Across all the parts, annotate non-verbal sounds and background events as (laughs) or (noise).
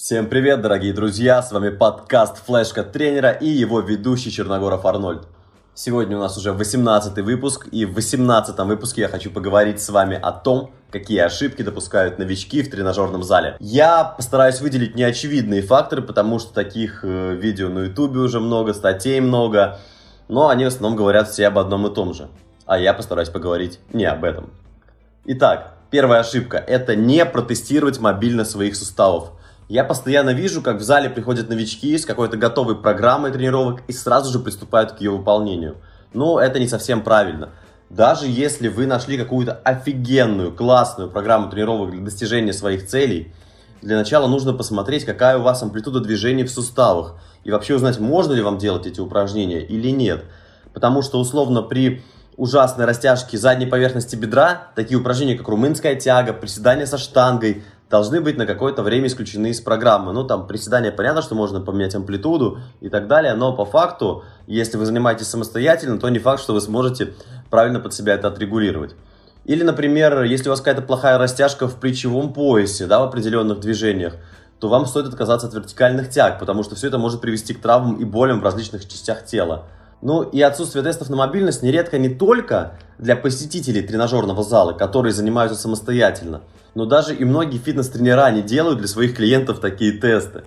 Всем привет, дорогие друзья! С вами подкаст «Флешка тренера» и его ведущий Черногоров Арнольд. Сегодня у нас уже 18 выпуск, и в 18 выпуске я хочу поговорить с вами о том, какие ошибки допускают новички в тренажерном зале. Я постараюсь выделить неочевидные факторы, потому что таких э, видео на ютубе уже много, статей много, но они в основном говорят все об одном и том же. А я постараюсь поговорить не об этом. Итак, первая ошибка – это не протестировать мобильно своих суставов. Я постоянно вижу, как в зале приходят новички с какой-то готовой программой тренировок и сразу же приступают к ее выполнению. Но это не совсем правильно. Даже если вы нашли какую-то офигенную, классную программу тренировок для достижения своих целей, для начала нужно посмотреть, какая у вас амплитуда движений в суставах. И вообще узнать, можно ли вам делать эти упражнения или нет. Потому что условно при ужасной растяжке задней поверхности бедра, такие упражнения, как румынская тяга, приседания со штангой, должны быть на какое-то время исключены из программы. Ну, там, приседания, понятно, что можно поменять амплитуду и так далее, но по факту, если вы занимаетесь самостоятельно, то не факт, что вы сможете правильно под себя это отрегулировать. Или, например, если у вас какая-то плохая растяжка в плечевом поясе, да, в определенных движениях, то вам стоит отказаться от вертикальных тяг, потому что все это может привести к травмам и болям в различных частях тела. Ну и отсутствие тестов на мобильность нередко не только для посетителей тренажерного зала, которые занимаются самостоятельно, но даже и многие фитнес-тренера не делают для своих клиентов такие тесты.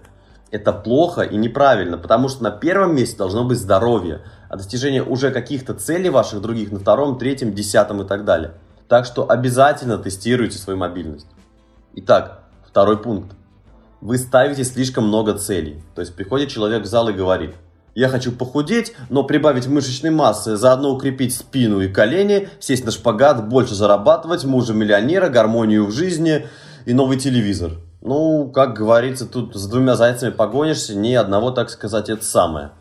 Это плохо и неправильно, потому что на первом месте должно быть здоровье, а достижение уже каких-то целей ваших других на втором, третьем, десятом и так далее. Так что обязательно тестируйте свою мобильность. Итак, второй пункт. Вы ставите слишком много целей. То есть приходит человек в зал и говорит – я хочу похудеть, но прибавить мышечной массы, заодно укрепить спину и колени, сесть на шпагат, больше зарабатывать, мужа миллионера, гармонию в жизни и новый телевизор. Ну, как говорится, тут с двумя зайцами погонишься, ни одного, так сказать, это самое.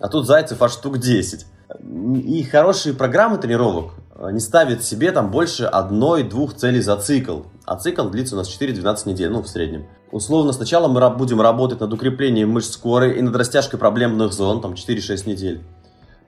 А тут зайцев аж штук 10. И хорошие программы тренировок Э, не ставит себе там больше одной-двух целей за цикл. А цикл длится у нас 4-12 недель, ну, в среднем. Условно, сначала мы будем работать над укреплением мышц коры и над растяжкой проблемных зон, там 4-6 недель,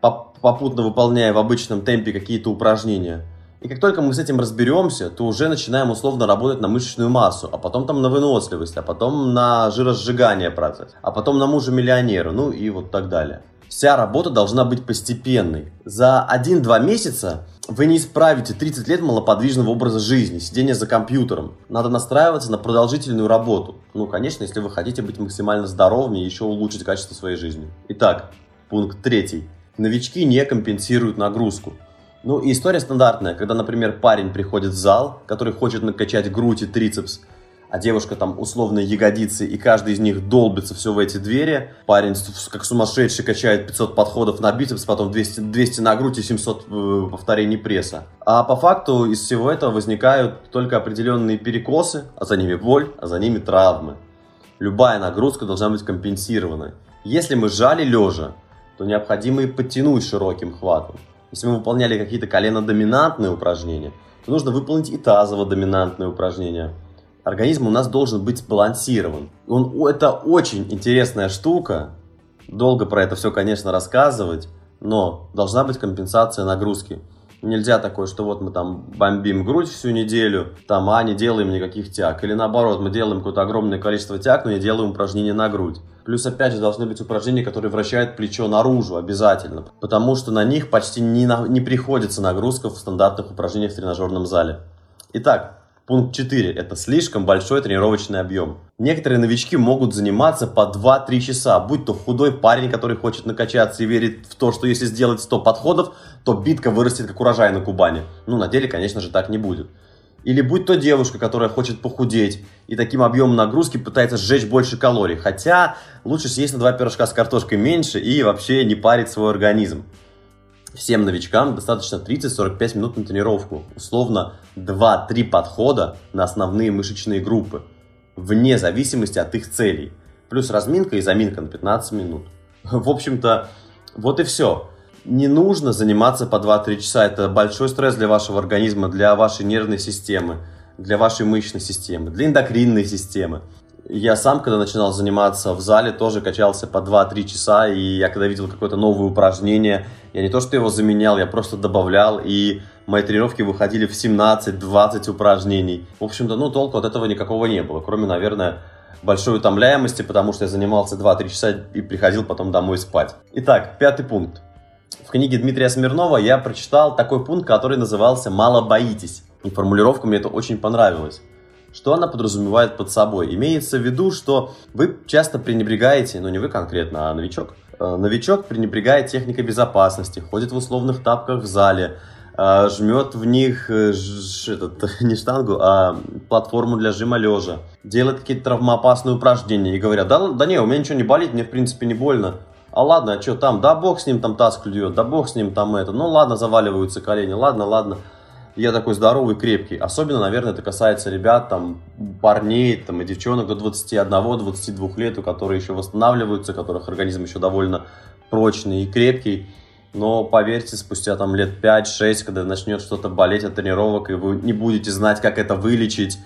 попутно выполняя в обычном темпе какие-то упражнения. И как только мы с этим разберемся, то уже начинаем условно работать на мышечную массу, а потом там на выносливость, а потом на жиросжигание процесс, а потом на мужа миллионера, ну и вот так далее. Вся работа должна быть постепенной. За 1-2 месяца вы не исправите 30 лет малоподвижного образа жизни, сидения за компьютером. Надо настраиваться на продолжительную работу. Ну, конечно, если вы хотите быть максимально здоровыми и еще улучшить качество своей жизни. Итак, пункт третий. Новички не компенсируют нагрузку. Ну, и история стандартная, когда, например, парень приходит в зал, который хочет накачать грудь и трицепс, а девушка там условные ягодицы, и каждый из них долбится все в эти двери. Парень как сумасшедший качает 500 подходов на бицепс, потом 200, 200 на грудь и 700 э, повторений пресса. А по факту из всего этого возникают только определенные перекосы, а за ними боль, а за ними травмы. Любая нагрузка должна быть компенсирована. Если мы жали лежа, то необходимо и подтянуть широким хватом. Если мы выполняли какие-то колено-доминантные упражнения, то нужно выполнить и тазово-доминантные упражнения – организм у нас должен быть сбалансирован. Он, это очень интересная штука. Долго про это все, конечно, рассказывать, но должна быть компенсация нагрузки. Нельзя такое, что вот мы там бомбим грудь всю неделю, там, а не делаем никаких тяг. Или наоборот, мы делаем какое-то огромное количество тяг, но не делаем упражнения на грудь. Плюс, опять же, должны быть упражнения, которые вращают плечо наружу обязательно. Потому что на них почти не, на, не приходится нагрузка в стандартных упражнениях в тренажерном зале. Итак, Пункт 4. Это слишком большой тренировочный объем. Некоторые новички могут заниматься по 2-3 часа, будь то худой парень, который хочет накачаться и верит в то, что если сделать 100 подходов, то битка вырастет как урожай на Кубани. Ну, на деле, конечно же, так не будет. Или будь то девушка, которая хочет похудеть и таким объемом нагрузки пытается сжечь больше калорий. Хотя лучше съесть на два пирожка с картошкой меньше и вообще не парить свой организм. Всем новичкам достаточно 30-45 минут на тренировку. Условно 2-3 подхода на основные мышечные группы. Вне зависимости от их целей. Плюс разминка и заминка на 15 минут. (laughs) В общем-то, вот и все. Не нужно заниматься по 2-3 часа. Это большой стресс для вашего организма, для вашей нервной системы, для вашей мышечной системы, для эндокринной системы. Я сам, когда начинал заниматься в зале, тоже качался по 2-3 часа, и я когда видел какое-то новое упражнение, я не то что его заменял, я просто добавлял, и мои тренировки выходили в 17-20 упражнений. В общем-то, ну, толку от этого никакого не было, кроме, наверное, большой утомляемости, потому что я занимался 2-3 часа и приходил потом домой спать. Итак, пятый пункт. В книге Дмитрия Смирнова я прочитал такой пункт, который назывался «Мало боитесь». И формулировка мне это очень понравилась. Что она подразумевает под собой? Имеется в виду, что вы часто пренебрегаете, ну не вы конкретно, а новичок, э, новичок пренебрегает техникой безопасности, ходит в условных тапках в зале, э, жмет в них э, ж, этот, (laughs) не штангу, а платформу для жима лежа, делает какие-то травмоопасные упражнения и говорят, да, да не, у меня ничего не болит, мне в принципе не больно. А ладно, а что там, да бог с ним там таз клюет, да бог с ним там это, ну ладно, заваливаются колени, ладно, ладно я такой здоровый, крепкий. Особенно, наверное, это касается ребят, там, парней, там, и девчонок до 21-22 лет, у которых еще восстанавливаются, у которых организм еще довольно прочный и крепкий. Но поверьте, спустя там лет 5-6, когда начнет что-то болеть от тренировок, и вы не будете знать, как это вылечить,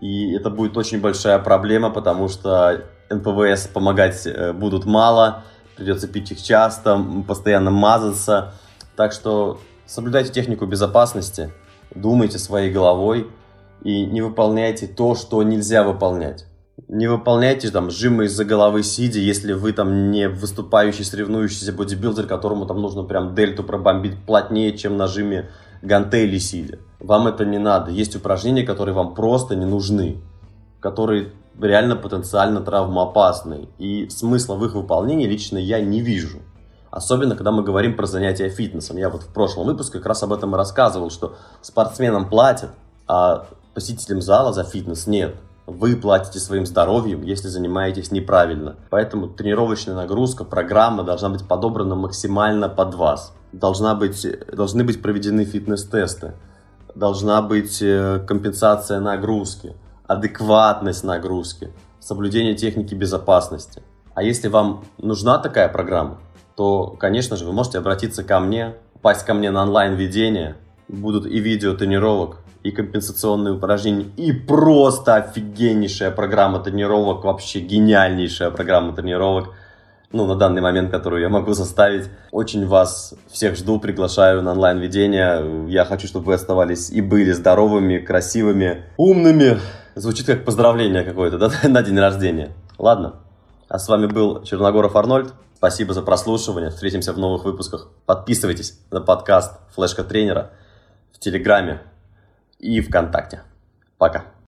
и это будет очень большая проблема, потому что НПВС помогать э, будут мало, придется пить их часто, постоянно мазаться. Так что Соблюдайте технику безопасности, думайте своей головой и не выполняйте то, что нельзя выполнять. Не выполняйте там жимы из-за головы сидя, если вы там не выступающий, соревнующийся бодибилдер, которому там нужно прям дельту пробомбить плотнее, чем на жиме гантели сидя. Вам это не надо. Есть упражнения, которые вам просто не нужны, которые реально потенциально травмоопасны. И смысла в их выполнении лично я не вижу. Особенно, когда мы говорим про занятия фитнесом. Я вот в прошлом выпуске как раз об этом и рассказывал, что спортсменам платят, а посетителям зала за фитнес нет. Вы платите своим здоровьем, если занимаетесь неправильно. Поэтому тренировочная нагрузка, программа должна быть подобрана максимально под вас. Должна быть, должны быть проведены фитнес-тесты. Должна быть э, компенсация нагрузки, адекватность нагрузки, соблюдение техники безопасности. А если вам нужна такая программа, то, конечно же, вы можете обратиться ко мне, попасть ко мне на онлайн-ведение. Будут и видео тренировок, и компенсационные упражнения, и просто офигеннейшая программа тренировок, вообще гениальнейшая программа тренировок, ну, на данный момент, которую я могу составить. Очень вас всех жду, приглашаю на онлайн-ведение. Я хочу, чтобы вы оставались и были здоровыми, красивыми, умными. Звучит как поздравление какое-то, да, (laughs) на день рождения. Ладно, а с вами был Черногоров Арнольд. Спасибо за прослушивание. Встретимся в новых выпусках. Подписывайтесь на подкаст Флешка Тренера в Телеграме и ВКонтакте. Пока.